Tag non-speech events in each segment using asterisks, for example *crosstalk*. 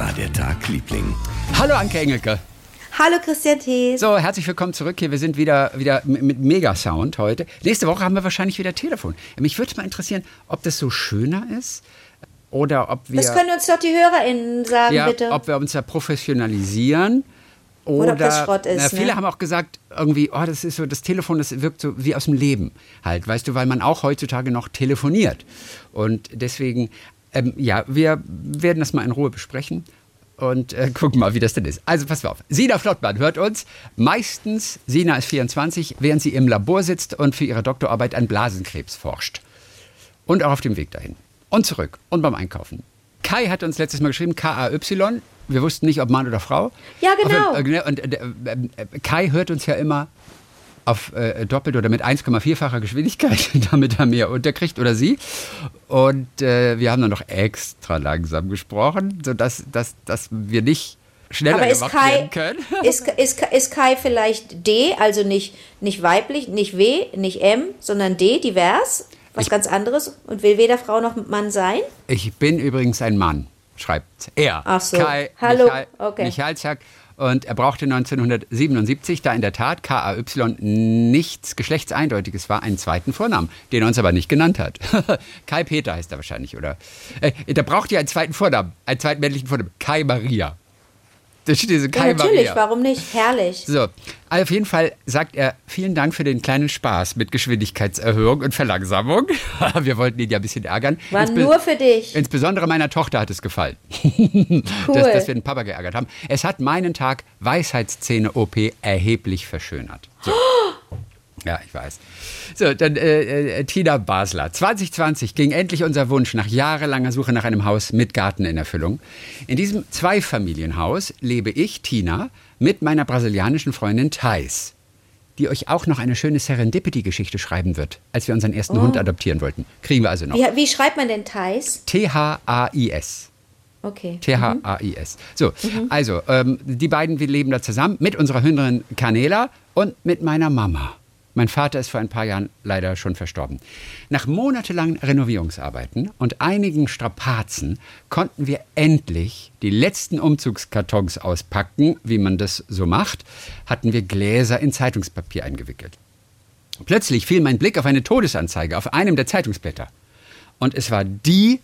war der Tag, Liebling? Hallo Anke Engelke. Hallo Christian Thees. So, herzlich willkommen zurück hier. Wir sind wieder, wieder mit Megasound heute. Nächste Woche haben wir wahrscheinlich wieder Telefon. Mich würde mal interessieren, ob das so schöner ist oder ob wir. Das können uns doch die HörerInnen sagen, ja, bitte. Ob wir uns da professionalisieren. Oder, Oder ob das Schrott ist, Na, viele ne? haben auch gesagt, irgendwie, oh, das ist so, das Telefon, das wirkt so wie aus dem Leben halt, weißt du, weil man auch heutzutage noch telefoniert. Und deswegen, ähm, ja, wir werden das mal in Ruhe besprechen und äh, *laughs* gucken mal, wie das denn ist. Also pass auf. Sina Flottmann hört uns. Meistens, Sina ist 24, während sie im Labor sitzt und für ihre Doktorarbeit an Blasenkrebs forscht. Und auch auf dem Weg dahin. Und zurück. Und beim Einkaufen. Kai hat uns letztes Mal geschrieben, K-A-Y. Wir wussten nicht, ob Mann oder Frau. Ja, genau. Äh, und äh, äh, Kai hört uns ja immer auf äh, doppelt oder mit 1,4-facher Geschwindigkeit, *laughs* damit er mehr unterkriegt oder sie. Und äh, wir haben dann noch extra langsam gesprochen, sodass dass, dass wir nicht schneller Aber gemacht Kai, werden können. *laughs* ist, ist, ist Kai vielleicht D, also nicht, nicht weiblich, nicht W, nicht M, sondern D, divers, was Ich- ganz anderes und will weder Frau noch Mann sein? Ich bin übrigens ein Mann, schreibt er. Ach so. Kai Hallo, Michael, okay. Michalczak. Und er brauchte 1977, da in der Tat KAY nichts Geschlechtseindeutiges war, einen zweiten Vornamen, den er uns aber nicht genannt hat. *laughs* Kai Peter heißt er wahrscheinlich, oder? Äh, der braucht ja einen zweiten Vornamen, einen zweiten männlichen Vornamen. Kai Maria. Da steht diese Ja, natürlich, Maria. warum nicht? Herrlich. So, also auf jeden Fall sagt er, vielen Dank für den kleinen Spaß mit Geschwindigkeitserhöhung und Verlangsamung. *laughs* Wir wollten ihn ja ein bisschen ärgern. War Insbe- nur für dich. Insbesondere meiner Tochter hat es gefallen, *laughs* Cool. dass, dass wir den Papa geärgert haben. Es hat meinen Tag Weisheitszähne-OP erheblich verschönert. So. *gasps* Ja, ich weiß. So, dann äh, äh, Tina Basler. 2020 ging endlich unser Wunsch nach jahrelanger Suche nach einem Haus mit Garten in Erfüllung. In diesem Zweifamilienhaus lebe ich, Tina, mit meiner brasilianischen Freundin Thais, die euch auch noch eine schöne Serendipity-Geschichte schreiben wird, als wir unseren ersten Hund adoptieren wollten. Kriegen wir also noch. Wie, wie schreibt man denn Thais? T-H-A-I-S. Okay. T-H-A-I-S. So, also, ähm, die beiden, wir leben da zusammen mit unserer Hündin Canela und mit meiner Mama. Mein Vater ist vor ein paar Jahren leider schon verstorben. Nach monatelangen Renovierungsarbeiten und einigen Strapazen konnten wir endlich die letzten Umzugskartons auspacken, wie man das so macht, hatten wir Gläser in Zeitungspapier eingewickelt. Plötzlich fiel mein Blick auf eine Todesanzeige auf einem der Zeitungsblätter. Und es war die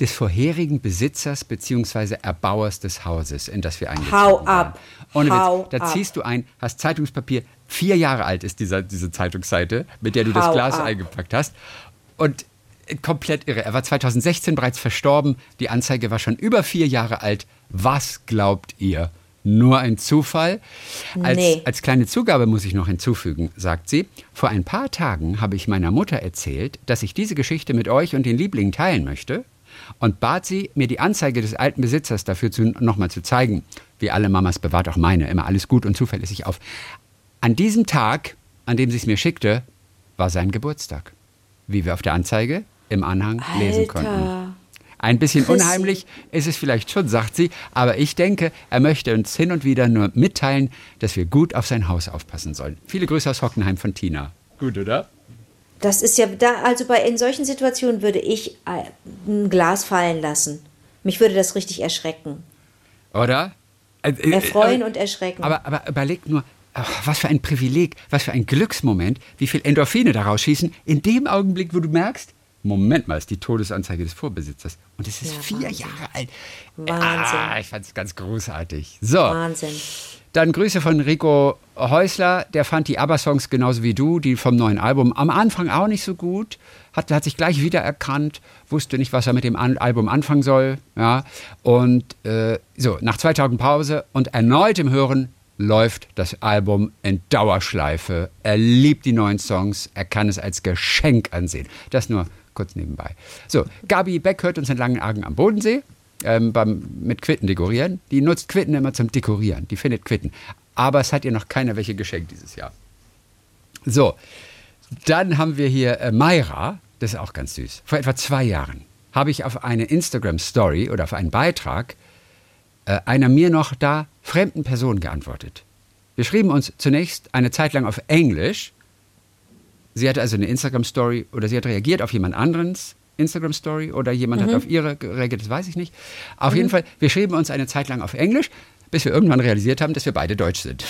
des vorherigen Besitzers bzw. Erbauers des Hauses, in das wir eingezogen Hau waren. ab. Ohne Hau Witz, da ziehst du ein, hast Zeitungspapier, vier Jahre alt ist dieser, diese Zeitungsseite, mit der du das Hau Glas ab. eingepackt hast. Und komplett irre. Er war 2016 bereits verstorben, die Anzeige war schon über vier Jahre alt. Was glaubt ihr? Nur ein Zufall? Als, Nee. als kleine Zugabe muss ich noch hinzufügen, sagt sie. Vor ein paar Tagen habe ich meiner Mutter erzählt, dass ich diese Geschichte mit euch und den Lieblingen teilen möchte und bat sie, mir die Anzeige des alten Besitzers dafür nochmal zu zeigen. Wie alle Mamas bewahrt auch meine immer alles gut und zuverlässig auf. An diesem Tag, an dem sie es mir schickte, war sein Geburtstag. Wie wir auf der Anzeige im Anhang lesen Alter. konnten. Ein bisschen Chrissy. unheimlich ist es vielleicht schon, sagt sie, aber ich denke, er möchte uns hin und wieder nur mitteilen, dass wir gut auf sein Haus aufpassen sollen. Viele Grüße aus Hockenheim von Tina. Gut, oder? Das ist ja da, also bei in solchen Situationen würde ich äh, ein Glas fallen lassen. Mich würde das richtig erschrecken. Oder? Äh, äh, Erfreuen äh, und erschrecken. Aber, aber überleg nur, ach, was für ein Privileg, was für ein Glücksmoment, wie viel Endorphine daraus schießen, in dem Augenblick, wo du merkst, Moment mal, ist die Todesanzeige des Vorbesitzers. Und es ist Ja, vier Wahnsinn. Jahre alt. Wahnsinn. Ah, ich fand es ganz großartig. So. Wahnsinn. Dann Grüße von Rico Häusler, der fand die ABBA-Songs genauso wie du, die vom neuen Album, am Anfang auch nicht so gut, hat, hat sich gleich wiedererkannt, wusste nicht, was er mit dem An Album anfangen soll. Ja. Und äh, so, nach zwei Tagen Pause und erneut im Hören läuft das Album in Dauerschleife. Er liebt die neuen Songs, er kann es als Geschenk ansehen. Das nur kurz nebenbei. So, Gabi Beck hört uns in Langenargen am Bodensee ähm, beim, mit Quitten dekorieren. Die nutzt Quitten immer zum Dekorieren. Die findet Quitten. Aber es hat ihr noch keiner welche geschenkt dieses Jahr. So, dann haben wir hier äh, Mayra. Das ist auch ganz süß. Vor etwa zwei Jahren habe ich auf eine Instagram-Story oder auf einen Beitrag äh, einer mir noch da fremden Person geantwortet. Wir schrieben uns zunächst eine Zeit lang auf Englisch. Sie hatte also eine Instagram-Story oder sie hat reagiert auf jemand anderes Instagram-Story oder jemand hat auf ihre gereagiert, das weiß ich nicht. Auf jeden Fall, wir schrieben uns eine Zeit lang auf Englisch, bis wir irgendwann realisiert haben, dass wir beide deutsch sind.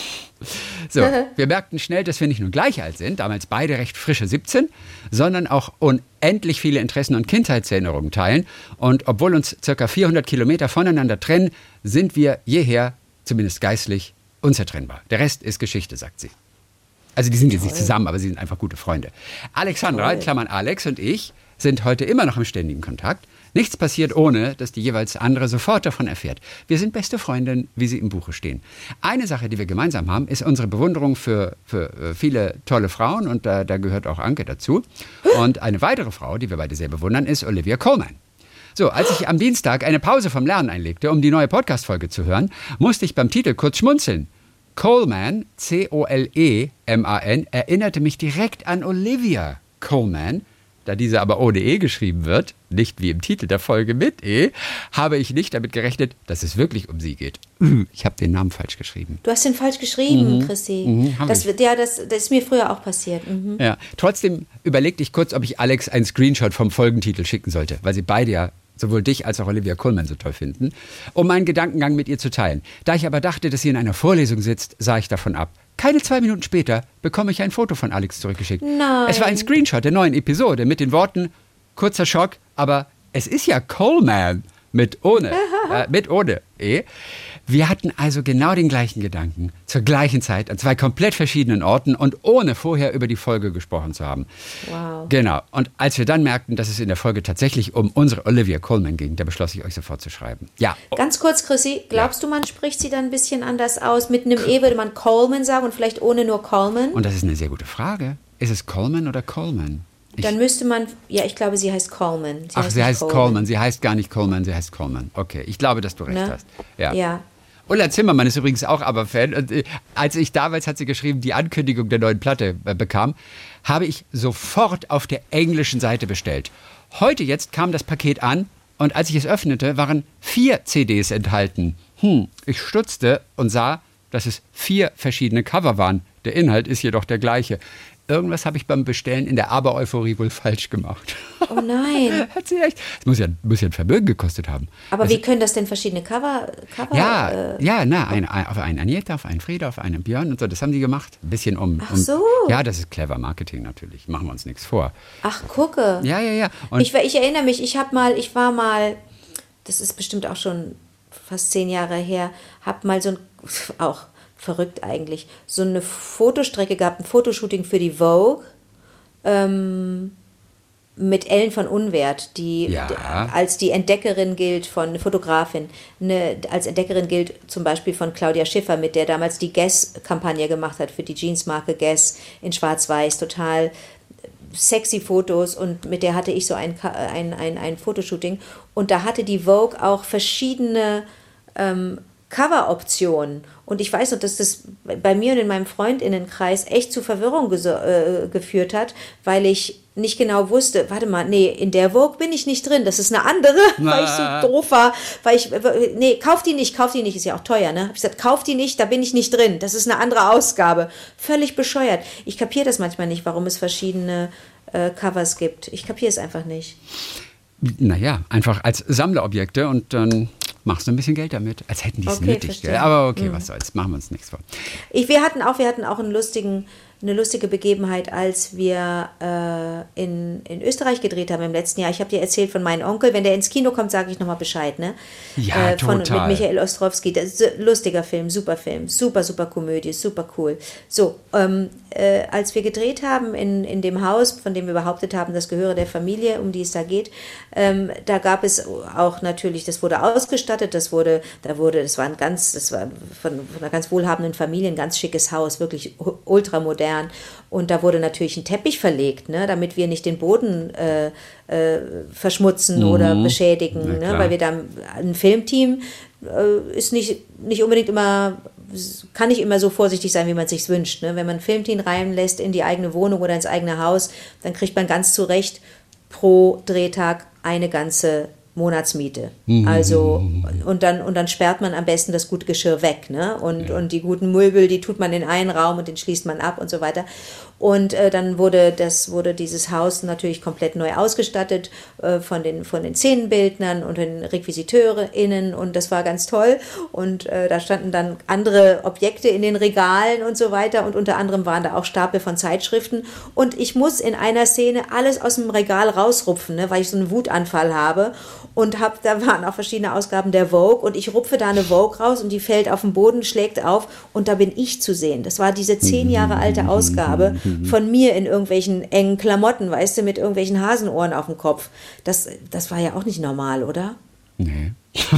So, *laughs* wir merkten schnell, dass wir nicht nur gleich alt sind, damals beide recht frische 17, sondern auch unendlich viele Interessen und Kindheitserinnerungen teilen. Und obwohl uns circa 400 Kilometer voneinander trennen, sind wir jeher, zumindest geistlich, unzertrennbar. Der Rest ist Geschichte, sagt sie. Also die sind jetzt nicht zusammen, aber sie sind einfach gute Freunde. Alexandra, in Klammern Alex und ich, sind heute immer noch im ständigen Kontakt. Nichts passiert ohne, dass die jeweils andere sofort davon erfährt. Wir sind beste Freundinnen, wie sie im Buche stehen. Eine Sache, die wir gemeinsam haben, ist unsere Bewunderung für, für äh, viele tolle Frauen und da, da gehört auch Anke dazu. Und eine weitere Frau, die wir beide sehr bewundern, ist Olivia Colman. So, als ich am Dienstag eine Pause vom Lernen einlegte, um die neue Podcast-Folge zu hören, musste ich beim Titel kurz schmunzeln. Coleman, C-O-L-E-M-A-N, erinnerte mich direkt an Olivia Coleman. Da diese aber ohne E geschrieben wird, nicht wie im Titel der Folge mit E, habe ich nicht damit gerechnet, dass es wirklich um sie geht. Ich habe den Namen falsch geschrieben. Du hast den falsch geschrieben, Chrissy. Mhm, das, ich. ja, das, das ist mir früher auch passiert. Mhm. Ja, trotzdem überlegte ich kurz, ob ich Alex einen Screenshot vom Folgentitel schicken sollte, weil sie beide ja sowohl dich als auch Olivia Coleman so toll finden, um meinen Gedankengang mit ihr zu teilen. Da ich aber dachte, dass sie in einer Vorlesung sitzt, sah ich davon ab. Keine zwei Minuten später bekomme ich ein Foto von Alex zurückgeschickt. Nein. Es war ein Screenshot der neuen Episode mit den Worten, kurzer Schock, aber es ist ja Coleman mit ohne, *laughs* äh, mit ohne E. Wir hatten also genau den gleichen Gedanken, zur gleichen Zeit, an zwei komplett verschiedenen Orten und ohne vorher über die Folge gesprochen zu haben. Wow. Genau. Und als wir dann merkten, dass es in der Folge tatsächlich um unsere Olivia Coleman ging, da beschloss ich euch sofort zu schreiben. Ja. Ganz kurz, Chrissy, glaubst du, man spricht sie dann ein bisschen anders aus? Mit einem E würde man Coleman sagen und vielleicht ohne nur Coleman? Und das ist eine sehr gute Frage. Ist es Coleman oder Coleman? Ich, Dann müsste man, ja, ich glaube, sie heißt Coleman. ach, sie nicht heißt Coleman. Sie heißt gar nicht Coleman, sie heißt Coleman. Okay, ich glaube, dass du recht Ne? hast. Ja. Ja. Ulla Zimmermann ist übrigens auch Aber-Fan. Und äh, als ich damals, hat sie geschrieben, die Ankündigung der neuen Platte äh, bekam, habe ich sofort auf der englischen Seite bestellt. Heute jetzt kam das Paket an und als ich es öffnete, waren vier CDs enthalten. Hm, ich stutzte und sah, dass es vier verschiedene Cover waren. Der Inhalt ist jedoch der gleiche. Irgendwas habe ich beim Bestellen in der Aber-Euphorie wohl falsch gemacht. Oh nein. *laughs* Hat sie echt. Das muss ja, muss ja ein Vermögen gekostet haben. Aber Also- wie können das denn verschiedene Cover? Cover ja, äh, ja, na, ein, ein, auf einen Agneta, auf einen Frieda, auf einen Björn und so. Das haben die gemacht. Ein bisschen um. Ach um so. Ja, das ist clever Marketing natürlich. Machen wir uns nichts vor. ach, gucke. Ja, ja, ja. Und Ich, ich erinnere mich, ich habe mal, ich war mal, das ist bestimmt auch schon fast zehn Jahre her, habe mal so ein, *laughs* auch verrückt eigentlich, so eine Fotostrecke gehabt, ein Fotoshooting für die Vogue. Ähm, mit Ellen von Unwert, die Ja. als die Entdeckerin gilt von Fotografin, eine, als Entdeckerin gilt zum Beispiel von Claudia Schiffer, mit der damals die Guess-Kampagne gemacht hat für die Jeansmarke Guess in Schwarz-Weiß, total sexy Fotos und mit der hatte ich so ein, ein, ein, ein Fotoshooting und da hatte die Vogue auch verschiedene ähm, Cover-Optionen und ich weiß noch, dass das bei mir und in meinem Freundinnenkreis echt zu Verwirrung äh, geführt hat, weil ich nicht genau wusste, warte mal, nee, in der Vogue bin ich nicht drin, das ist eine andere, *laughs* weil ich so doof war, weil ich, nee, kauf die nicht, kauf die nicht, ist ja auch teuer, ne? Hab ich gesagt, kauf die nicht, da bin ich nicht drin, das ist eine andere Ausgabe. Völlig bescheuert. Ich kapiere das manchmal nicht, warum es verschiedene äh, Covers gibt. Ich kapiere es einfach nicht. naja, einfach als Sammlerobjekte und dann machst du ein bisschen Geld damit. Als hätten die es Okay, nötig. Aber okay, was soll's. Machen wir uns nichts vor. Ich, wir hatten auch, wir hatten auch einen lustigen, eine lustige Begebenheit, als wir äh, in, in Österreich gedreht haben im letzten Jahr. Ich habe dir erzählt von meinem Onkel. Wenn der ins Kino kommt, sage ich nochmal Bescheid. Ne? Ja, äh, von, total. Mit Michael Ostrowski. Das lustiger Film, super Film, super, super Komödie, super cool. So, ähm, äh, als wir gedreht haben in, in dem Haus, von dem wir behauptet haben, das gehöre der Familie, um die es da geht, ähm, da gab es auch natürlich, das wurde ausgestattet, das wurde, da wurde, das war ein ganz, das war von, von einer ganz wohlhabenden Familie, ein ganz schickes Haus, wirklich u- ultramodern. Und da wurde natürlich ein Teppich verlegt, ne, damit wir nicht den Boden äh, äh, verschmutzen oder beschädigen, ne, weil wir da ein Filmteam äh, ist nicht, nicht unbedingt immer, kann nicht immer so vorsichtig sein, wie man sich wünscht. Ne? Wenn man ein Filmteam reinlässt in die eigene Wohnung oder ins eigene Haus, dann kriegt man ganz zu Recht pro Drehtag eine ganze Monatsmiete. Also und dann und dann sperrt man am besten das gute Geschirr weg, ne? Und und die guten Möbel, die tut man in einen Raum und den schließt man ab und so weiter. Und äh, dann wurde, das, wurde dieses Haus natürlich komplett neu ausgestattet äh, von, den, von den Szenenbildnern und den RequisiteurInnen und das war ganz toll. Und äh, da standen dann andere Objekte in den Regalen und so weiter und unter anderem waren da auch Stapel von Zeitschriften. Und ich muss in einer Szene alles aus dem Regal rausrupfen, ne, weil ich so einen Wutanfall habe und hab, da waren auch verschiedene Ausgaben der Vogue und ich rupfe da eine Vogue raus und die fällt auf den Boden, schlägt auf und da bin ich zu sehen. Das war diese zehn Jahre alte Ausgabe von mir in irgendwelchen engen Klamotten, weißt du, mit irgendwelchen Hasenohren auf dem Kopf. Das, das war ja auch nicht normal, oder? Nee.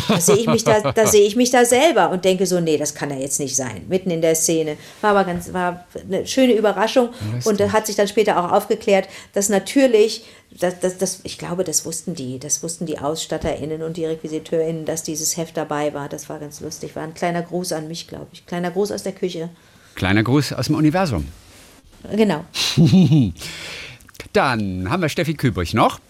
Da sehe ich mich da, da sehe ich mich da selber und denke so, nee, das kann ja jetzt nicht sein, mitten in der Szene. War aber ganz, war eine schöne Überraschung und da hat sich dann später auch aufgeklärt, dass natürlich, das, das, das, ich glaube, das wussten die, das wussten die AusstatterInnen und die RequisiteurInnen, dass dieses Heft dabei war. Das war ganz lustig. War ein kleiner Gruß an mich, glaube ich. Kleiner Gruß aus der Küche. Kleiner Gruß aus dem Universum. Genau. *laughs* Dann haben wir Steffi Kübrich noch.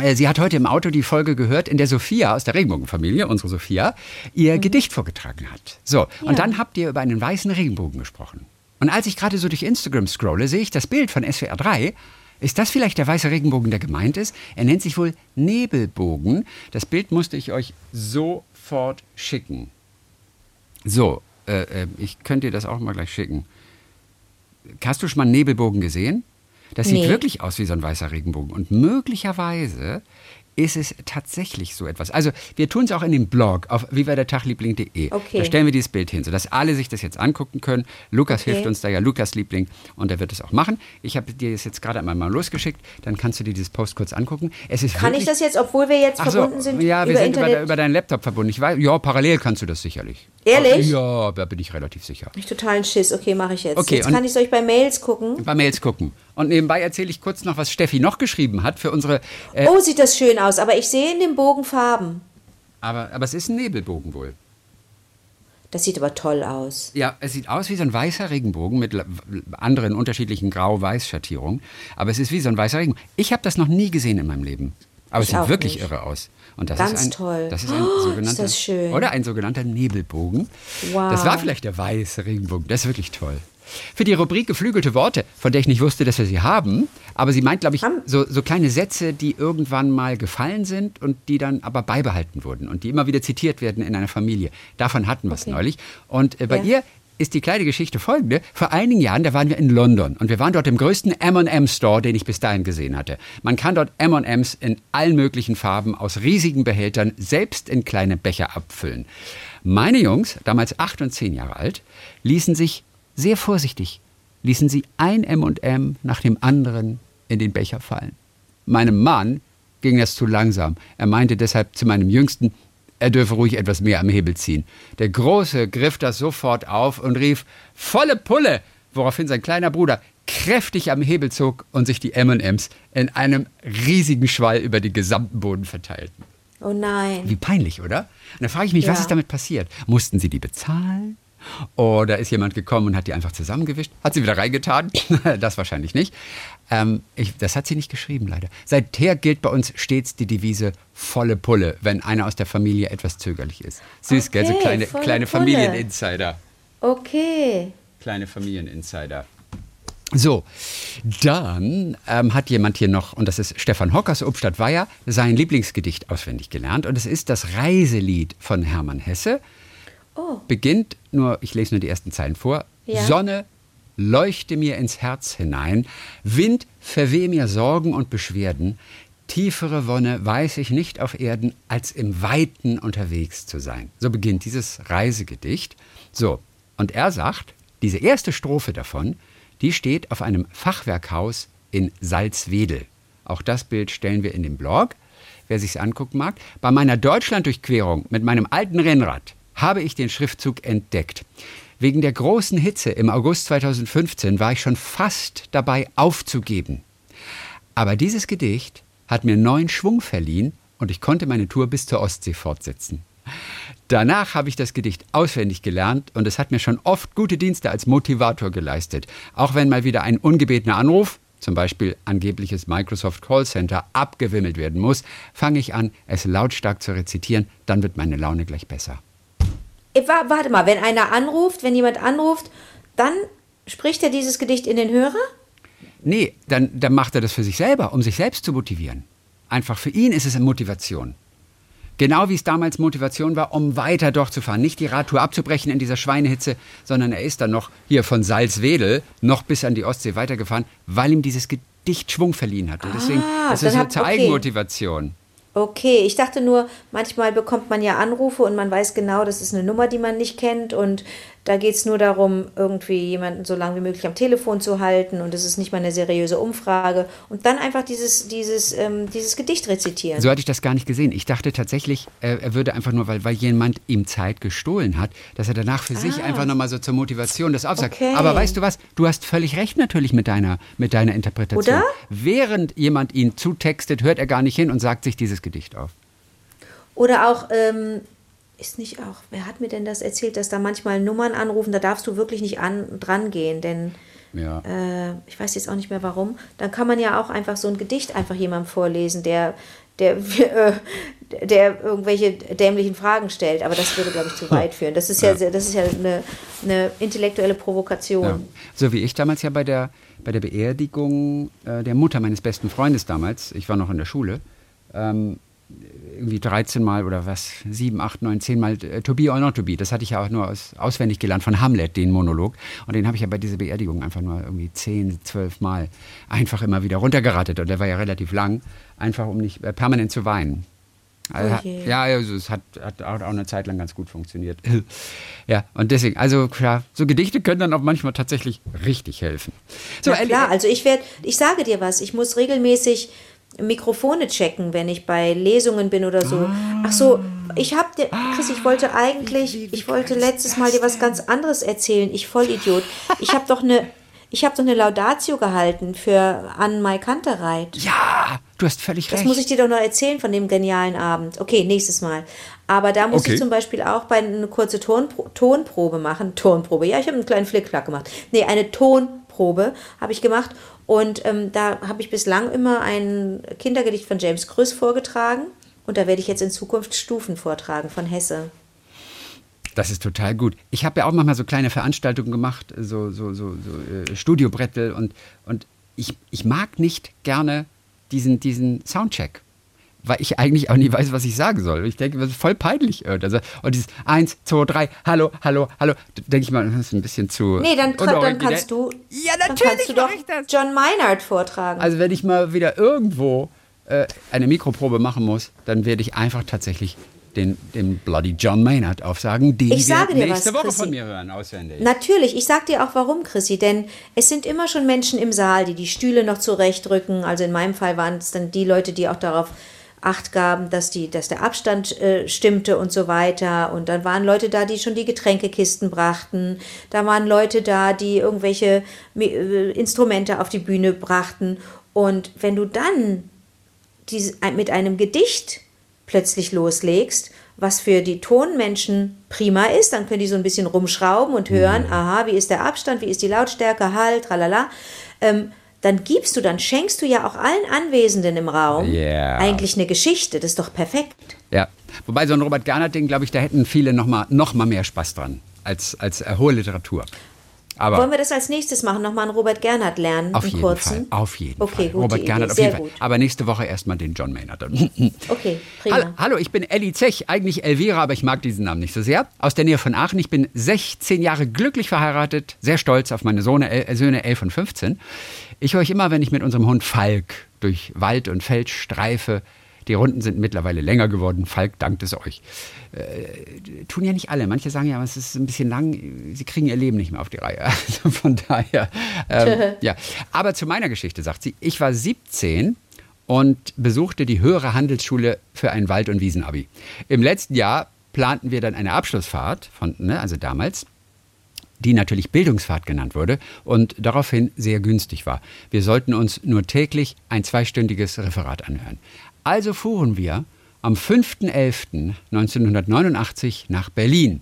Äh, Sie hat heute im Auto die Folge gehört, in der Sophia aus der Regenbogenfamilie, unsere Sophia, ihr Gedicht vorgetragen hat. So, Ja. und dann habt ihr über einen weißen Regenbogen gesprochen. Und als ich gerade so durch Instagram scrolle, sehe ich das Bild von SWR 3. Ist das vielleicht der weiße Regenbogen, der gemeint ist? Er nennt sich wohl Nebelbogen. Das Bild musste ich euch sofort schicken. So, äh, äh, ich könnte dir das auch mal gleich schicken. Hast du schon mal einen Nebelbogen gesehen? Das sieht Nee. wirklich aus wie so ein weißer Regenbogen. Und möglicherweise ist es tatsächlich so etwas. Also wir tun es auch in dem Blog auf vivadertagliebling.de. Okay. Da stellen wir dieses Bild hin, sodass alle sich das jetzt angucken können. Lukas Okay. hilft uns da ja, Lukas Liebling, und er wird es auch machen. Ich habe dir das jetzt gerade einmal mal losgeschickt, dann kannst du dir dieses Post kurz angucken. Es ist Kann ich das jetzt, obwohl wir jetzt Ach so, verbunden sind ja, wir über sind über, über deinen Laptop verbunden. Ich weiß, ja, parallel kannst du das sicherlich. Ehrlich? Ja, da bin ich relativ sicher. ich totalen Schiss. Okay, mache ich jetzt. Okay, jetzt kann ich euch bei Mails gucken. Bei Mails gucken. Und nebenbei erzähle ich kurz noch, was Steffi noch geschrieben hat für unsere. Äh, Oh, sieht das schön aus, aber ich sehe in dem Bogen Farben. aber, aber es ist ein Nebelbogen wohl. Das sieht aber toll aus. Ja, es sieht aus wie so ein weißer Regenbogen mit anderen unterschiedlichen Grau-Weiß-Schattierungen. Aber es ist wie so ein weißer Regenbogen. Ich habe das noch nie gesehen in meinem Leben. Aber es sieht wirklich nicht. irre aus. Und das Ganz ist ein, toll. Das ist ein Oh, ist sogenannter, schön. Oder ein sogenannter Nebelbogen. Wow. Das war vielleicht der weiße Regenbogen. Das ist wirklich toll. Für die Rubrik geflügelte Worte, von der ich nicht wusste, dass wir sie haben, aber sie meint, glaube ich, so, so kleine Sätze, die irgendwann mal gefallen sind und die dann aber beibehalten wurden und die immer wieder zitiert werden in einer Familie. Davon hatten wir es Okay. neulich. Und äh, bei Ja. ihr ist die kleine Geschichte folgende. Vor einigen Jahren, da waren wir in London und wir waren dort im größten M&M-Store, den ich bis dahin gesehen hatte. Man kann dort M&Ms in allen möglichen Farben aus riesigen Behältern selbst in kleine Becher abfüllen. Meine Jungs, damals acht und zehn Jahre alt, ließen sich sehr vorsichtig, ließen sie ein M&M nach dem anderen in den Becher fallen. Meinem Mann ging das zu langsam. Er meinte deshalb zu meinem Jüngsten, er dürfe ruhig etwas mehr am Hebel ziehen. Der Große griff das sofort auf und rief, volle Pulle, woraufhin sein kleiner Bruder kräftig am Hebel zog und sich die M&Ms in einem riesigen Schwall über den gesamten Boden verteilten. Oh nein. Wie peinlich, oder? Und da frage ich mich, was Ja. ist damit passiert? Mussten sie die bezahlen? Oder ist jemand gekommen und hat die einfach zusammengewischt? Hat sie wieder reingetan? *laughs* das wahrscheinlich nicht. Ähm, ich, das hat sie nicht geschrieben, leider. Seither gilt bei uns stets die Devise volle Pulle, wenn einer aus der Familie etwas zögerlich ist. Süß, gell? So Okay, kleine, kleine. Familieninsider. Okay. Kleine Familieninsider. So, dann ähm, hat jemand hier noch, und das ist Stefan Hockers Obstadt Weiher, sein Lieblingsgedicht auswendig gelernt. Und es ist das Reiselied von Hermann Hesse. Oh. Beginnt nur, ich lese nur die ersten Zeilen vor. Ja. Sonne, leuchte mir ins Herz hinein. Wind, verweh mir Sorgen und Beschwerden. Tiefere Wonne weiß ich nicht auf Erden, als im Weiten unterwegs zu sein. So beginnt dieses Reisegedicht. So, und er sagt, diese erste Strophe davon, die steht auf einem Fachwerkhaus in Salzwedel. Auch das Bild stellen wir in den Blog, wer sich's angucken mag. Bei meiner Deutschlanddurchquerung mit meinem alten Rennrad habe ich den Schriftzug entdeckt. Wegen der großen Hitze im August 2015 war ich schon fast dabei aufzugeben. Aber dieses Gedicht hat mir neuen Schwung verliehen und ich konnte meine Tour bis zur Ostsee fortsetzen. Danach habe ich das Gedicht auswendig gelernt und es hat mir schon oft gute Dienste als Motivator geleistet. Auch wenn mal wieder ein ungebetener Anruf, zum Beispiel angebliches Microsoft Call Center, abgewimmelt werden muss, fange ich an, es lautstark zu rezitieren, dann wird meine Laune gleich besser. Wa- Warte mal, wenn einer anruft, wenn jemand anruft, dann spricht er dieses Gedicht in den Hörer? Nee, dann, dann macht er das für sich selber, um sich selbst zu motivieren. Einfach für ihn ist es eine Motivation. Genau wie es damals Motivation war, um weiter durchzufahren. Nicht die Radtour abzubrechen in dieser Schweinehitze, sondern er ist dann noch hier von Salzwedel noch bis an die Ostsee weitergefahren, weil ihm dieses Gedicht Schwung verliehen hat. Und deswegen Ah, ist es so hab- zur okay. Eigenmotivation. Okay, ich dachte nur, manchmal bekommt man ja Anrufe und man weiß genau, das ist eine Nummer, die man nicht kennt und da geht es nur darum, irgendwie jemanden so lange wie möglich am Telefon zu halten und es ist nicht mal eine seriöse Umfrage und dann einfach dieses, dieses, ähm, dieses Gedicht rezitieren. So hatte ich das gar nicht gesehen. Ich dachte tatsächlich, er, er würde einfach nur, weil, weil jemand ihm Zeit gestohlen hat, dass er danach für sich einfach nochmal so zur Motivation das aufsagt. Ah. Okay. Aber weißt du was? Du hast völlig recht natürlich mit deiner, mit deiner Interpretation. Oder? Während jemand ihn zutextet, hört er gar nicht hin und sagt sich dieses Gedicht auf. Oder auch, ähm, ist nicht auch, wer hat mir denn das erzählt, dass da manchmal Nummern anrufen, da darfst du wirklich nicht an, dran gehen, denn Ja. äh, ich weiß jetzt auch nicht mehr warum, dann kann man ja auch einfach so ein Gedicht einfach jemandem vorlesen, der, der, *laughs* äh, der irgendwelche dämlichen Fragen stellt. Aber das würde, glaube ich, zu weit führen. Das ist ja, sehr- das ist ja eine, eine intellektuelle Provokation. Ja. So wie ich damals ja bei der, bei der Beerdigung äh, der Mutter meines besten Freundes damals, ich war noch in der Schule, ähm, irgendwie 13 Mal oder was, 7, 8, 9, 10 Mal äh, To be or not to be. Das hatte ich ja auch nur aus, auswendig gelernt von Hamlet, den Monolog. Und den habe ich ja bei dieser Beerdigung einfach nur irgendwie 10, 12 Mal einfach immer wieder runtergeratet. Und der war ja relativ lang, einfach um nicht äh, permanent zu weinen. Also, je. ja, also es hat, hat auch eine Zeit lang ganz gut funktioniert. *laughs* ja, und deswegen, also klar, so Gedichte können dann auch manchmal tatsächlich richtig helfen. So, Elli- klar, also ich werde, ich sage dir was, ich muss regelmäßig Mikrofone checken, wenn ich bei Lesungen bin oder so. Ach so, ich habe dir, Chris, ich wollte eigentlich, ich wollte letztes Mal dir was ganz anderes erzählen. Ich Vollidiot. Ich habe doch eine, ich habe doch eine Laudatio gehalten für Anne Mai Kantereit. ja, du hast völlig Das recht. muss ich dir doch noch erzählen von dem genialen Abend. Okay, nächstes Mal. Aber da muss Okay. ich zum Beispiel auch bei eine kurze Tonpro Tonprobe machen. Tonprobe, ja, ich habe einen kleinen Flickflack gemacht. Nee, eine Tonprobe habe ich gemacht. Und ähm, da habe ich bislang immer ein Kindergedicht von James Krüss vorgetragen. Und da werde ich jetzt in Zukunft Stufen vortragen von Hesse. Das ist total gut. Ich habe ja auch manchmal so kleine Veranstaltungen gemacht, so, so, so, so äh, Studiobrettel und, und ich, ich mag nicht gerne diesen, diesen Soundcheck. Weil ich eigentlich auch nie weiß, was ich sagen soll. Ich denke, das ist voll peinlich. äh, Also, und dieses 1, 2, 3, hallo, hallo, hallo, denke ich mal, das ist ein bisschen zu. Nee, dann, dann kannst du, Ja, dann natürlich kannst du doch ich das. John Meinert vortragen. Also, wenn ich mal wieder irgendwo äh, eine Mikroprobe machen muss, dann werde ich einfach tatsächlich den, den Bloody John Maynard aufsagen, den Ich sage wir nächste was, Woche Chrissy. von mir hören, auswendig. Natürlich, ich sag dir auch warum, Chrissy, denn es sind immer schon Menschen im Saal, die die Stühle noch zurechtrücken. Also in meinem Fall waren es dann die Leute, die auch darauf Acht gaben, dass, die, dass der Abstand äh, stimmte und so weiter. Und dann waren Leute da, die schon die Getränkekisten brachten. Da waren Leute da, die irgendwelche äh, Instrumente auf die Bühne brachten. Und wenn du dann diese, mit einem Gedicht plötzlich loslegst, was für die Tonmenschen prima ist, dann können die so ein bisschen rumschrauben und hören, aha, wie ist der Abstand, wie ist die Lautstärke, Halt, tralala. Ähm, dann gibst du, dann schenkst du ja auch allen Anwesenden im Raum Ja. eigentlich eine Geschichte. Das ist doch perfekt. Ja, wobei so ein Robert Gernert-Ding, glaube ich, da hätten viele noch mal, noch mal mehr Spaß dran als, als hohe Literatur. Aber Wollen wir das als nächstes machen? Nochmal einen Robert Gernhardt lernen? auf jeden kurzen? Fall, auf jeden Okay, Fall. gute Robert Idee. Gernert auf Sehr jeden Fall. gut. Aber nächste Woche erstmal den John Maynard. *laughs* Okay, prima. Hallo, hallo, ich bin Elli Zech, eigentlich Elvira, aber ich mag diesen Namen nicht so sehr. Aus der Nähe von Aachen. Ich bin 16 Jahre glücklich verheiratet, sehr stolz auf meine Sohne, äh, Söhne 11 und 15. Ich höre euch immer, wenn ich mit unserem Hund Falk durch Wald und Feld streife. Die Runden sind mittlerweile länger geworden. Falk dankt es euch. Äh, tun ja nicht alle. Manche sagen ja, es ist ein bisschen lang. Sie kriegen ihr Leben nicht mehr auf die Reihe. *laughs* Also von daher, ähm, *laughs* ja. Aber zu meiner Geschichte sagt sie, ich war 17 und besuchte die höhere Handelsschule für ein Wald- und Wiesenabi. Im letzten Jahr planten wir dann eine Abschlussfahrt, von, ne, also damals, die natürlich Bildungsfahrt genannt wurde und daraufhin sehr günstig war. Wir sollten uns nur täglich ein zweistündiges Referat anhören. Also fuhren wir am 5.11.1989 nach Berlin.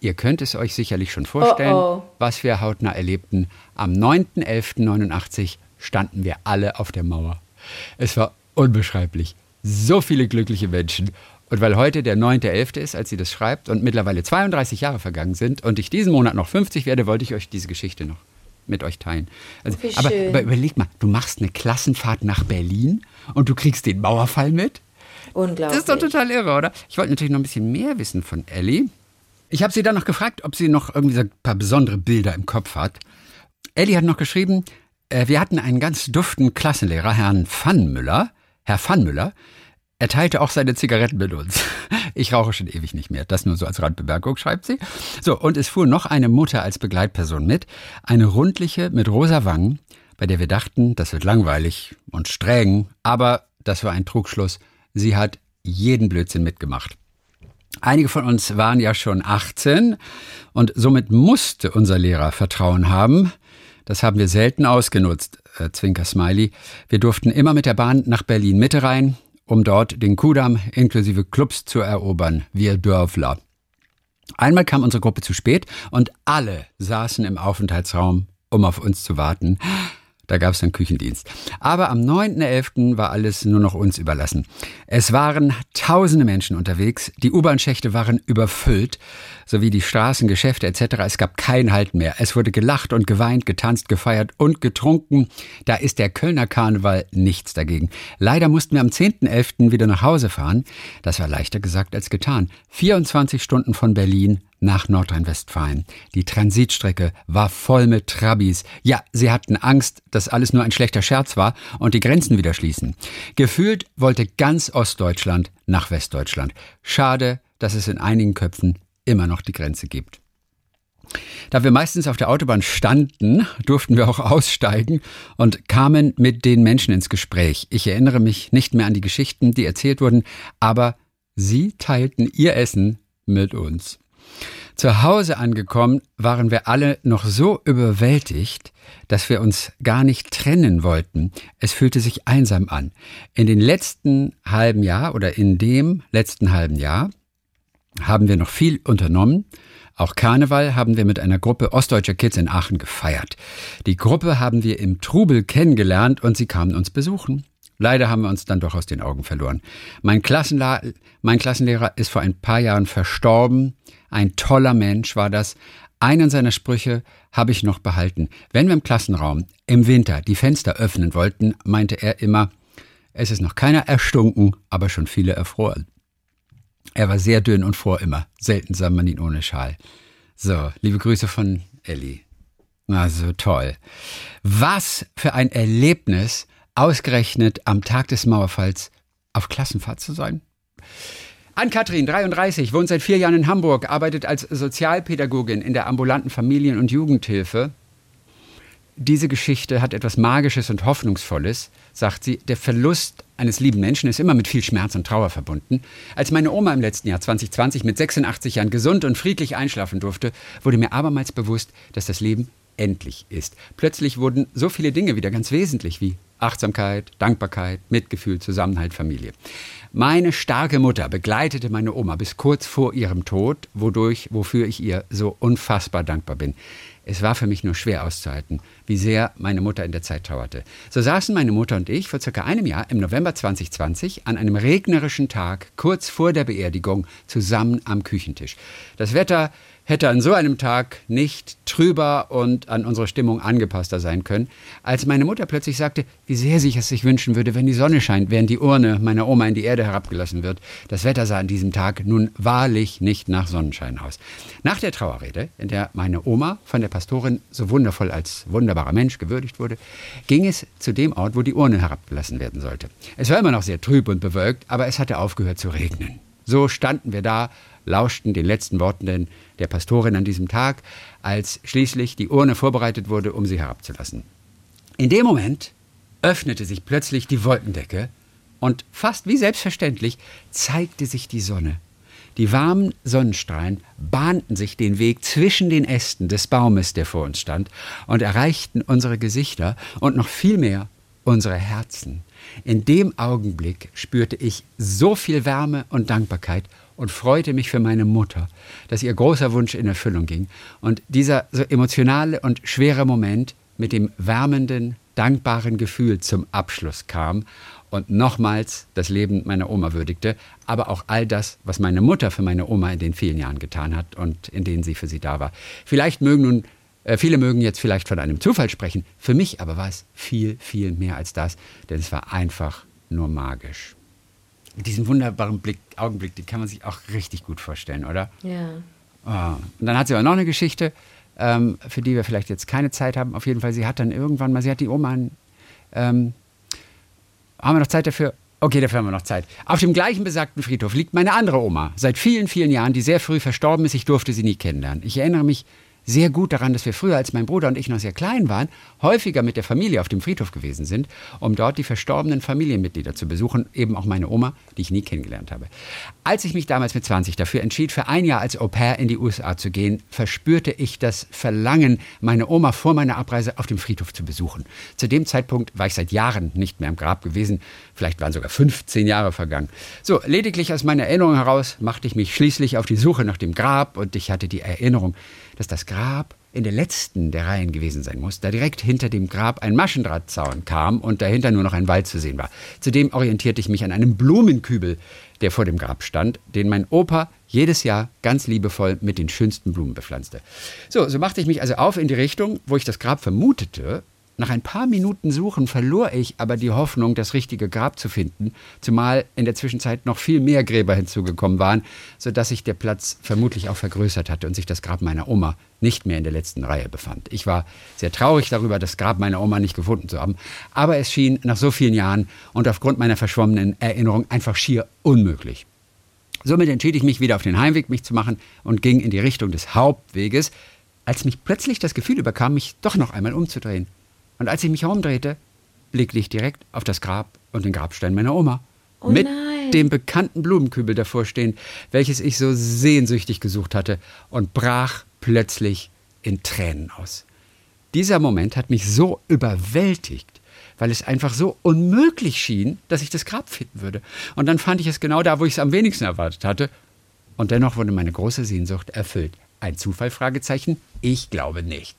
Ihr könnt es euch sicherlich schon vorstellen, Oh, oh. was wir hautnah erlebten. Am 9.11.89 standen wir alle auf der Mauer. Es war unbeschreiblich. So viele glückliche Menschen. Und weil heute der 9.11. ist, als sie das schreibt und mittlerweile 32 Jahre vergangen sind und ich diesen Monat noch 50 werde, wollte ich euch diese Geschichte noch mit euch teilen. Also, aber, aber überleg mal, du machst eine Klassenfahrt nach Berlin und du kriegst den Mauerfall mit. Unglaublich. Das ist doch total irre, oder? Ich wollte natürlich noch ein bisschen mehr wissen von Ellie. Ich habe sie dann noch gefragt, ob sie noch irgendwie so ein paar besondere Bilder im Kopf hat. Ellie hat noch geschrieben, äh, wir hatten einen ganz duften Klassenlehrer, Herrn Pfannmüller. Herr Pfannmüller, er teilte auch seine Zigaretten mit uns. *laughs* Ich rauche schon ewig nicht mehr. Das nur so als Randbemerkung, schreibt sie. So, und es fuhr noch eine Mutter als Begleitperson mit. Eine rundliche mit rosa Wangen, bei der wir dachten, das wird langweilig und streng. Aber das war ein Trugschluss. Sie hat jeden Blödsinn mitgemacht. Einige von uns waren ja schon 18 und somit musste unser Lehrer Vertrauen haben. Das haben wir selten ausgenutzt, äh, Zwinker Smiley. Wir durften immer mit der Bahn nach Berlin Mitte rein, um dort den Kudamm inklusive Clubs zu erobern, wir Dörfler. Einmal kam unsere Gruppe zu spät und alle saßen im Aufenthaltsraum, um auf uns zu warten. Da gab es dann Küchendienst. Aber am 9.11. war alles nur noch uns überlassen. Es waren tausende Menschen unterwegs, die U-Bahn-Schächte waren überfüllt, sowie die Straßen, Geschäfte etc. Es gab kein Halt mehr. Es wurde gelacht und geweint, getanzt, gefeiert und getrunken. Da ist der Kölner Karneval nichts dagegen. Leider mussten wir am 10.11. wieder nach Hause fahren. Das war leichter gesagt als getan. 24 Stunden von Berlin nach Nordrhein-Westfalen. Die Transitstrecke war voll mit Trabis. Ja, sie hatten Angst, dass alles nur ein schlechter Scherz war und die Grenzen wieder schließen. Gefühlt wollte ganz Ostdeutschland nach Westdeutschland. Schade, dass es in einigen Köpfen immer noch die Grenze gibt. Da wir meistens auf der Autobahn standen, durften wir auch aussteigen und kamen mit den Menschen ins Gespräch. Ich erinnere mich nicht mehr an die Geschichten, die erzählt wurden, aber sie teilten ihr Essen mit uns. Zu Hause angekommen waren wir alle noch so überwältigt, dass wir uns gar nicht trennen wollten. Es fühlte sich einsam an. In den letzten halben Jahr oder in dem letzten halben Jahr haben wir noch viel unternommen. Auch Karneval haben wir mit einer Gruppe ostdeutscher Kids in Aachen gefeiert. Die Gruppe haben wir im Trubel kennengelernt und sie kamen uns besuchen. Leider haben wir uns dann doch aus den Augen verloren. Mein, Klassenla mein Klassenlehrer ist vor ein paar Jahren verstorben. Ein toller Mensch war das. Einen seiner Sprüche habe ich noch behalten. Wenn wir im Klassenraum im Winter die Fenster öffnen wollten, meinte er immer, es ist noch keiner erstunken, aber schon viele erfroren. Er war sehr dünn und froh immer. Selten sah man ihn ohne Schal. So, liebe Grüße von Elli. Also toll. Was für ein Erlebnis, ausgerechnet am Tag des Mauerfalls auf Klassenfahrt zu sein. Ann-Kathrin, 33, wohnt seit vier Jahren in Hamburg, arbeitet als Sozialpädagogin in der ambulanten Familien- und Jugendhilfe. Diese Geschichte hat etwas Magisches und Hoffnungsvolles, sagt sie. Der Verlust eines lieben Menschen ist immer mit viel Schmerz und Trauer verbunden. Als meine Oma im letzten Jahr 2020 mit 86 Jahren gesund und friedlich einschlafen durfte, wurde mir abermals bewusst, dass das Leben endlich ist. Plötzlich wurden so viele Dinge wieder ganz wesentlich wie Achtsamkeit, Dankbarkeit, Mitgefühl, Zusammenhalt, Familie. Meine starke Mutter begleitete meine Oma bis kurz vor ihrem Tod, wodurch, wofür ich ihr so unfassbar dankbar bin. Es war für mich nur schwer auszuhalten, wie sehr meine Mutter in der Zeit trauerte. So saßen meine Mutter und ich vor circa einem Jahr im November 2020 an einem regnerischen Tag kurz vor der Beerdigung zusammen am Küchentisch. Das Wetter hätte an so einem Tag nicht trüber und an unsere Stimmung angepasster sein können, als meine Mutter plötzlich sagte, wie sehr sie es sich wünschen würde, wenn die Sonne scheint, während die Urne meiner Oma in die Erde herabgelassen wird. Das Wetter sah an diesem Tag nun wahrlich nicht nach Sonnenschein aus. Nach der Trauerrede, in der meine Oma von der Pastorin so wundervoll als wunderbarer Mensch gewürdigt wurde, ging es zu dem Ort, wo die Urne herabgelassen werden sollte. Es war immer noch sehr trüb und bewölkt, aber es hatte aufgehört zu regnen. So standen wir da lauschten den letzten Worten der Pastorin an diesem Tag, als schließlich die Urne vorbereitet wurde, um sie herabzulassen. In dem Moment öffnete sich plötzlich die Wolkendecke und fast wie selbstverständlich zeigte sich die Sonne. Die warmen Sonnenstrahlen bahnten sich den Weg zwischen den Ästen des Baumes, der vor uns stand, und erreichten unsere Gesichter und noch viel mehr unsere Herzen. In dem Augenblick spürte ich so viel Wärme und Dankbarkeit und freute mich für meine Mutter, dass ihr großer Wunsch in Erfüllung ging. Und dieser so emotionale und schwere Moment mit dem wärmenden, dankbaren Gefühl zum Abschluss kam und nochmals das Leben meiner Oma würdigte, aber auch all das, was meine Mutter für meine Oma in den vielen Jahren getan hat und in denen sie für sie da war. Vielleicht mögen nun Äh, viele mögen jetzt vielleicht von einem Zufall sprechen. Für mich aber war es viel, viel mehr als das, denn es war einfach nur magisch. Diesen wunderbaren Blick, Augenblick, den kann man sich auch richtig gut vorstellen, oder? Ja. Oh. Und dann hat sie aber noch eine Geschichte, ähm, für die wir vielleicht jetzt keine Zeit haben. Auf jeden Fall, sie hat dann irgendwann mal, sie hat die Oma, ähm, haben wir noch Zeit dafür? Okay, dafür haben wir noch Zeit. Auf dem gleichen besagten Friedhof liegt meine andere Oma, seit vielen, vielen Jahren, die sehr früh verstorben ist. Ich durfte sie nie kennenlernen. Ich erinnere mich sehr gut daran, dass wir früher, als mein Bruder und ich noch sehr klein waren, häufiger mit der Familie auf dem Friedhof gewesen sind, um dort die verstorbenen Familienmitglieder zu besuchen, eben auch meine Oma, die ich nie kennengelernt habe. Als ich mich damals mit 20 dafür entschied, für ein Jahr als Au pair in die USA zu gehen, verspürte ich das Verlangen, meine Oma vor meiner Abreise auf dem Friedhof zu besuchen. Zu dem Zeitpunkt war ich seit Jahren nicht mehr im Grab gewesen, vielleicht waren sogar 15 Jahre vergangen. So, lediglich aus meiner Erinnerung heraus machte ich mich schließlich auf die Suche nach dem Grab und ich hatte die Erinnerung, dass das Grab in der letzten der Reihen gewesen sein muss, da direkt hinter dem Grab ein Maschendrahtzaun kam und dahinter nur noch ein Wald zu sehen war. Zudem orientierte ich mich an einem Blumenkübel, der vor dem Grab stand, den mein Opa jedes Jahr ganz liebevoll mit den schönsten Blumen bepflanzte. So, so machte ich mich also auf in die Richtung, wo ich das Grab vermutete nach ein paar Minuten Suchen verlor ich aber die Hoffnung, das richtige Grab zu finden, zumal in der Zwischenzeit noch viel mehr Gräber hinzugekommen waren, sodass sich der Platz vermutlich auch vergrößert hatte und sich das Grab meiner Oma nicht mehr in der letzten Reihe befand. Ich war sehr traurig darüber, das Grab meiner Oma nicht gefunden zu haben, aber es schien nach so vielen Jahren und aufgrund meiner verschwommenen Erinnerung einfach schier unmöglich. Somit entschied ich mich wieder auf den Heimweg mich zu machen und ging in die Richtung des Hauptweges, als mich plötzlich das Gefühl überkam, mich doch noch einmal umzudrehen. Und als ich mich herumdrehte, blickte ich direkt auf das Grab und den Grabstein meiner Oma. Oh mit nein. dem bekannten Blumenkübel davor stehen, welches ich so sehnsüchtig gesucht hatte, und brach plötzlich in Tränen aus. Dieser Moment hat mich so überwältigt, weil es einfach so unmöglich schien, dass ich das Grab finden würde. Und dann fand ich es genau da, wo ich es am wenigsten erwartet hatte. Und dennoch wurde meine große Sehnsucht erfüllt. Ein Zufall? Fragezeichen? Ich glaube nicht.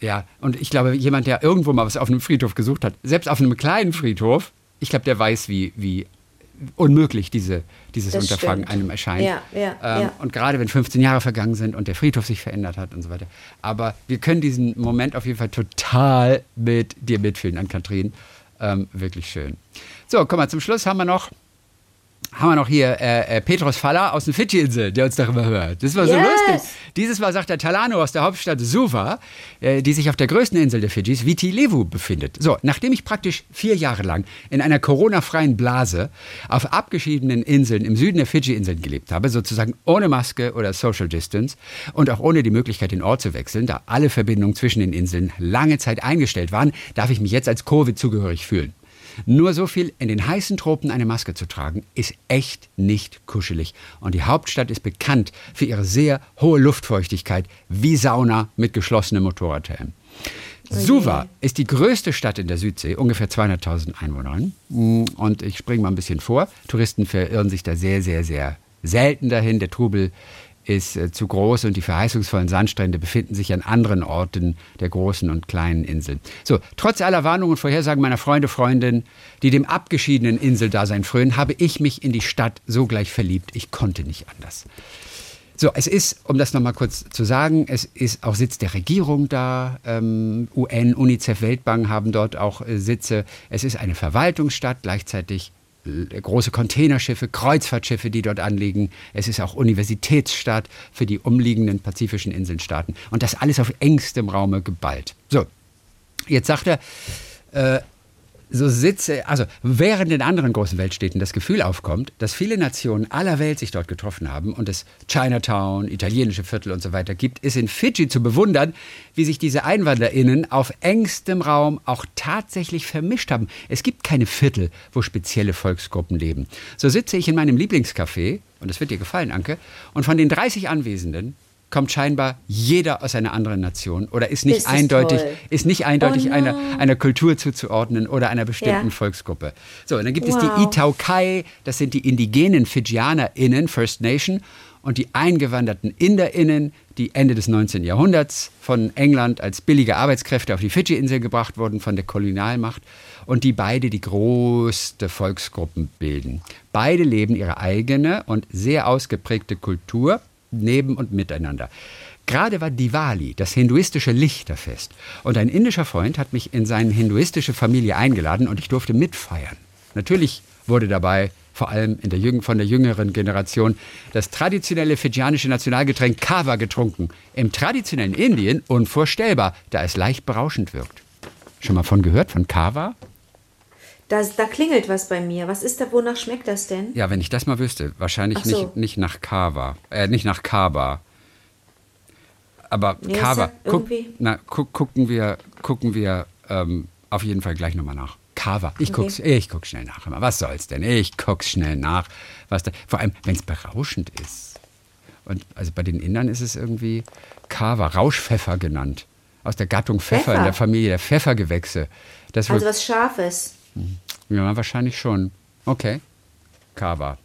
Ja, und ich glaube, jemand, der irgendwo mal was auf einem Friedhof gesucht hat, selbst auf einem kleinen Friedhof, ich glaube, der weiß, wie, wie unmöglich diese, dieses Das Unterfangen stimmt. einem erscheint. Ja, ja, ähm, ja. Und gerade wenn 15 Jahre vergangen sind und der Friedhof sich verändert hat und so weiter. Aber wir können diesen Moment auf jeden Fall total mit dir mitfühlen, an Kathrin. Ähm, wirklich schön. So, komm mal, zum Schluss haben wir noch haben wir noch hier äh, äh, Petros Falla aus den Fidschi-Inseln, der uns darüber hört. Das war so Yes. lustig. Dieses Mal sagt der Talano aus der Hauptstadt Suva, äh, die sich auf der größten Insel der Fidschis, Viti Levu, befindet. So, nachdem ich praktisch vier Jahre lang in einer Corona-freien Blase auf abgeschiedenen Inseln im Süden der Fidschi-Inseln gelebt habe, sozusagen ohne Maske oder Social Distance und auch ohne die Möglichkeit, den Ort zu wechseln, da alle Verbindungen zwischen den Inseln lange Zeit eingestellt waren, darf ich mich jetzt als Covid zugehörig fühlen. Nur so viel in den heißen Tropen eine Maske zu tragen, ist echt nicht kuschelig. Und die Hauptstadt ist bekannt für ihre sehr hohe Luftfeuchtigkeit, wie Sauna mit geschlossenem Motorradhelm. Suva ist die größte Stadt in der Südsee, ungefähr 200.000 Einwohnern. Und ich springe mal ein bisschen vor. Touristen verirren sich da sehr, sehr, sehr selten dahin. Der Trubel ist äh, zu groß und die verheißungsvollen Sandstrände befinden sich an anderen Orten der großen und kleinen Inseln. So, trotz aller Warnungen und Vorhersagen meiner Freunde, Freundinnen, die dem abgeschiedenen Inseldasein frönen, habe ich mich in die Stadt sogleich verliebt. Ich konnte nicht anders. So, es ist, um das nochmal kurz zu sagen, es ist auch Sitz der Regierung da. Ähm, UN, UNICEF, Weltbank haben dort auch äh, Sitze. Es ist eine Verwaltungsstadt, gleichzeitig große Containerschiffe, Kreuzfahrtschiffe, die dort anliegen. Es ist auch Universitätsstadt für die umliegenden pazifischen Inselstaaten. Und das alles auf engstem Raume geballt. So, jetzt sagt er, äh, so sitze, also während in anderen großen Weltstädten das Gefühl aufkommt, dass viele Nationen aller Welt sich dort getroffen haben und es Chinatown, italienische Viertel und so weiter gibt, ist in Fidschi zu bewundern, wie sich diese EinwanderInnen auf engstem Raum auch tatsächlich vermischt haben. Es gibt keine Viertel, wo spezielle Volksgruppen leben. So sitze ich in meinem Lieblingscafé, und das wird dir gefallen, Anke, und von den 30 Anwesenden kommt scheinbar jeder aus einer anderen Nation oder ist nicht ist eindeutig, toll. ist nicht eindeutig Oh einer, no. einer Kultur zuzuordnen oder einer bestimmten Ja. Volksgruppe. So, und dann gibt es die Wow. Itaukai, das sind die indigenen FidschianerInnen, First Nation, und die eingewanderten InderInnen, die Ende des 19. Jahrhunderts von England als billige Arbeitskräfte auf die Fidschi-Insel gebracht wurden von der Kolonialmacht und die beide die größte Volksgruppen bilden. Beide leben ihre eigene und sehr ausgeprägte Kultur neben und miteinander. Gerade war Diwali, das hinduistische Lichterfest. Und ein indischer Freund hat mich in seine hinduistische Familie eingeladen und ich durfte mitfeiern. Natürlich wurde dabei vor allem in der von der jüngeren Generation, das traditionelle fidschianische Nationalgetränk Kava getrunken. Im traditionellen Indien unvorstellbar, da es leicht berauschend wirkt. Schon mal von gehört, von Kava? Das, da klingelt was bei mir. Was ist da, wonach schmeckt das denn? Ja, wenn ich das mal wüsste. Wahrscheinlich so. nicht, nicht nach Kava. Äh, nicht nach Kava. Aber ja, Kava. Guck, na, gu gucken wir, gucken wir ähm, auf jeden Fall gleich nochmal nach. Kava. Ich okay. guck's, ich guck schnell nach. Was soll's denn? Ich guck's schnell nach. Was da, vor allem, wenn es berauschend ist. Und also bei den Indern ist es irgendwie Kava, Rauschpfeffer genannt. Aus der Gattung Pfeffer, Pfeffer. in der Familie der Pfeffergewächse. Das also was Scharfes. Hm. Ja, wahrscheinlich schon. Okay. Kava.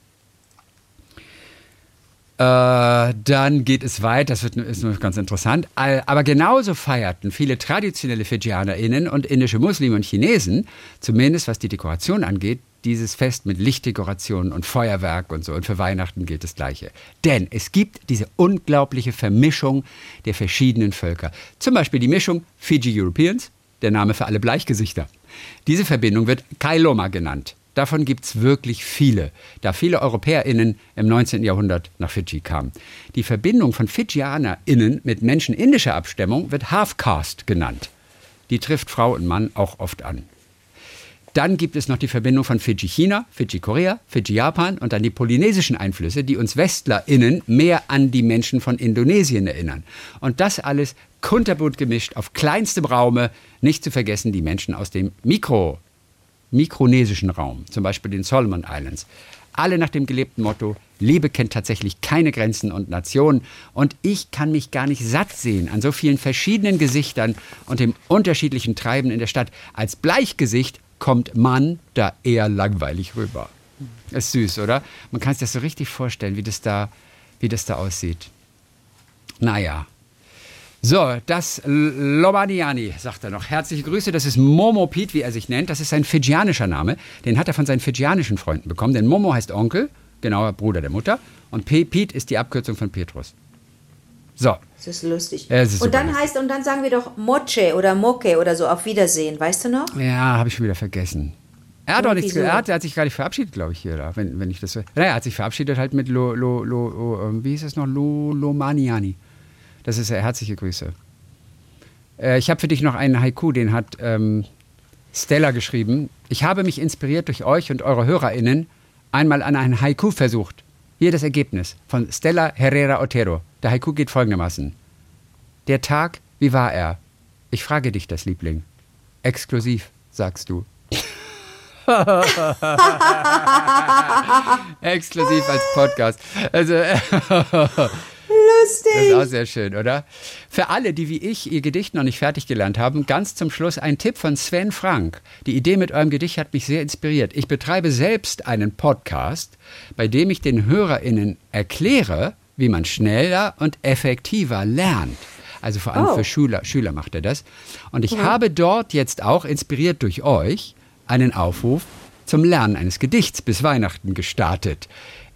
Äh, dann geht es weiter, das wird, ist ganz interessant. Aber genauso feierten viele traditionelle FidschianerInnen und indische Muslime und Chinesen, zumindest was die Dekoration angeht, dieses Fest mit Lichtdekorationen und Feuerwerk und so. Und für Weihnachten gilt das Gleiche. Denn es gibt diese unglaubliche Vermischung der verschiedenen Völker. Zum Beispiel die Mischung Fiji Europeans, der Name für alle Bleichgesichter. Diese Verbindung wird Kailoma genannt. Davon gibt es wirklich viele, da viele EuropäerInnen im 19. Jahrhundert nach Fidschi kamen. Die Verbindung von FidschianerInnen mit Menschen indischer Abstammung wird Half-Caste genannt. Die trifft Frau und Mann auch oft an. Dann gibt es noch die Verbindung von Fidschi-China, Fidschi-Korea, Fidschi-Japan und dann die polynesischen Einflüsse, die uns WestlerInnen mehr an die Menschen von Indonesien erinnern. Und das alles kunterbunt gemischt auf kleinstem Raume, nicht zu vergessen die Menschen aus dem Mikro- mikronesischen Raum, zum Beispiel den Solomon Islands. Alle nach dem gelebten Motto, Liebe kennt tatsächlich keine Grenzen und Nationen. Und ich kann mich gar nicht satt sehen an so vielen verschiedenen Gesichtern und dem unterschiedlichen Treiben in der Stadt. Als Bleichgesicht kommt man da eher langweilig rüber. Ist süß, oder? Man kann sich das so richtig vorstellen, wie das da, wie das da aussieht. Naja, so, das Lomaniani, sagt er noch. Herzliche Grüße, das ist Momo Pete, wie er sich nennt. Das ist sein fidschianischer Name. Den hat er von seinen fidschianischen Freunden bekommen. Denn Momo heißt Onkel, genauer Bruder der Mutter. Und Pete ist die Abkürzung von Petrus. So. Das ist lustig. Ist und dann lustig. heißt, und dann sagen wir doch Moche oder Moke oder so, auf Wiedersehen, weißt du noch? Ja, habe ich schon wieder vergessen. Er hat auch nichts so. er, hat, sich gar nicht verabschiedet, glaube ich, hier, da, wenn, wenn ich das. Naja, er hat sich verabschiedet halt mit Lo, Lo, Lo, ähm, wie hieß es noch? Lo, Lomaniani. Das ist herzliche Grüße. Äh, ich habe für dich noch einen Haiku, den hat ähm, Stella geschrieben. Ich habe mich inspiriert durch euch und eure HörerInnen einmal an einen Haiku versucht. Hier das Ergebnis von Stella Herrera Otero. Der Haiku geht folgendermaßen. Der Tag, wie war er? Ich frage dich das, Liebling. Exklusiv, sagst du. *laughs* Exklusiv als Podcast. Also, *laughs* lustig. Das ist auch sehr schön, oder? Für alle, die wie ich ihr Gedicht noch nicht fertig gelernt haben, ganz zum Schluss ein Tipp von Sven Frank. Die Idee mit eurem Gedicht hat mich sehr inspiriert. Ich betreibe selbst einen Podcast, bei dem ich den HörerInnen erkläre, wie man schneller und effektiver lernt. Also vor allem oh. für Schüler, Schüler macht er das. Und ich ja. habe dort jetzt auch, inspiriert durch euch, einen Aufruf zum Lernen eines Gedichts bis Weihnachten gestartet.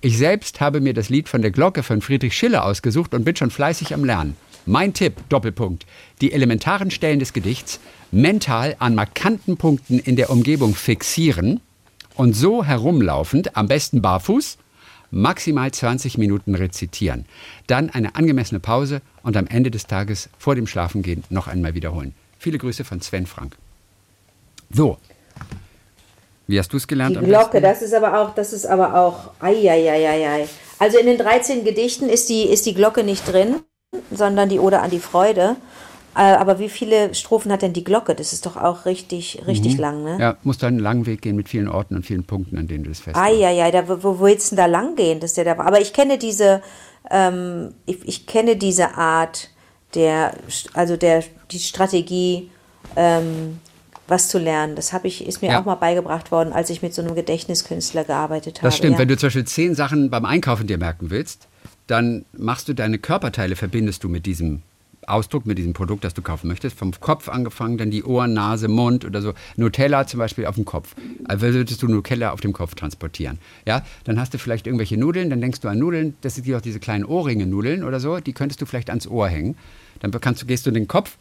Ich selbst habe mir das Lied von der Glocke von Friedrich Schiller ausgesucht und bin schon fleißig am Lernen. Mein Tipp, Doppelpunkt, die elementaren Stellen des Gedichts mental an markanten Punkten in der Umgebung fixieren und so herumlaufend, am besten barfuß, maximal 20 Minuten rezitieren. Dann eine angemessene Pause und am Ende des Tages vor dem Schlafengehen noch einmal wiederholen. Viele Grüße von Sven Frank. So, wie hast du es gelernt? Die Glocke, das ist aber auch, das ist aber auch, ei, Also in den 13 Gedichten ist die, ist die Glocke nicht drin, sondern die Ode an die Freude. Äh, aber wie viele Strophen hat denn die Glocke? Das ist doch auch richtig, richtig mhm. lang, ne? Ja, muss dann einen langen Weg gehen mit vielen Orten und vielen Punkten, an denen du das festmachst. Eieiei, da, wo, wo willst du denn da lang gehen? Dass der da, aber ich kenne diese, ähm, ich, ich kenne diese Art der, also der, die Strategie, ähm, was zu lernen. Das habe ich, ist mir ja. auch mal beigebracht worden, als ich mit so einem Gedächtniskünstler gearbeitet habe. Das stimmt. Ja. Wenn du zum Beispiel zehn Sachen beim Einkaufen dir merken willst, dann machst du deine Körperteile, verbindest du mit diesem Ausdruck mit diesem Produkt, das du kaufen möchtest. Vom Kopf angefangen, dann die Ohren, Nase, Mund oder so. Nutella zum Beispiel auf dem Kopf. Also würdest du Nutella auf dem Kopf transportieren. Ja, dann hast du vielleicht irgendwelche Nudeln, dann denkst du an Nudeln, das sind auch diese kleinen Ohrringe-Nudeln oder so, die könntest du vielleicht ans Ohr hängen. Dann kannst du, gehst du den Kopf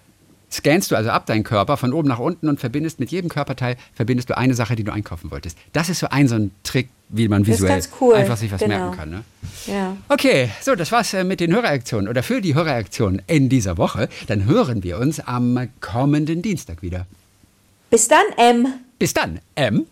scannst du also ab deinen Körper von oben nach unten und verbindest mit jedem Körperteil verbindest du eine Sache, die du einkaufen wolltest. Das ist so ein so ein Trick, wie man visuell cool. einfach sich was genau. merken kann. Ne? Ja. Okay, so, das war's äh, mit den Hörreaktionen oder für die Hörreaktionen in dieser Woche. Dann hören wir uns am kommenden Dienstag wieder. Bis dann, M. Bis dann, M.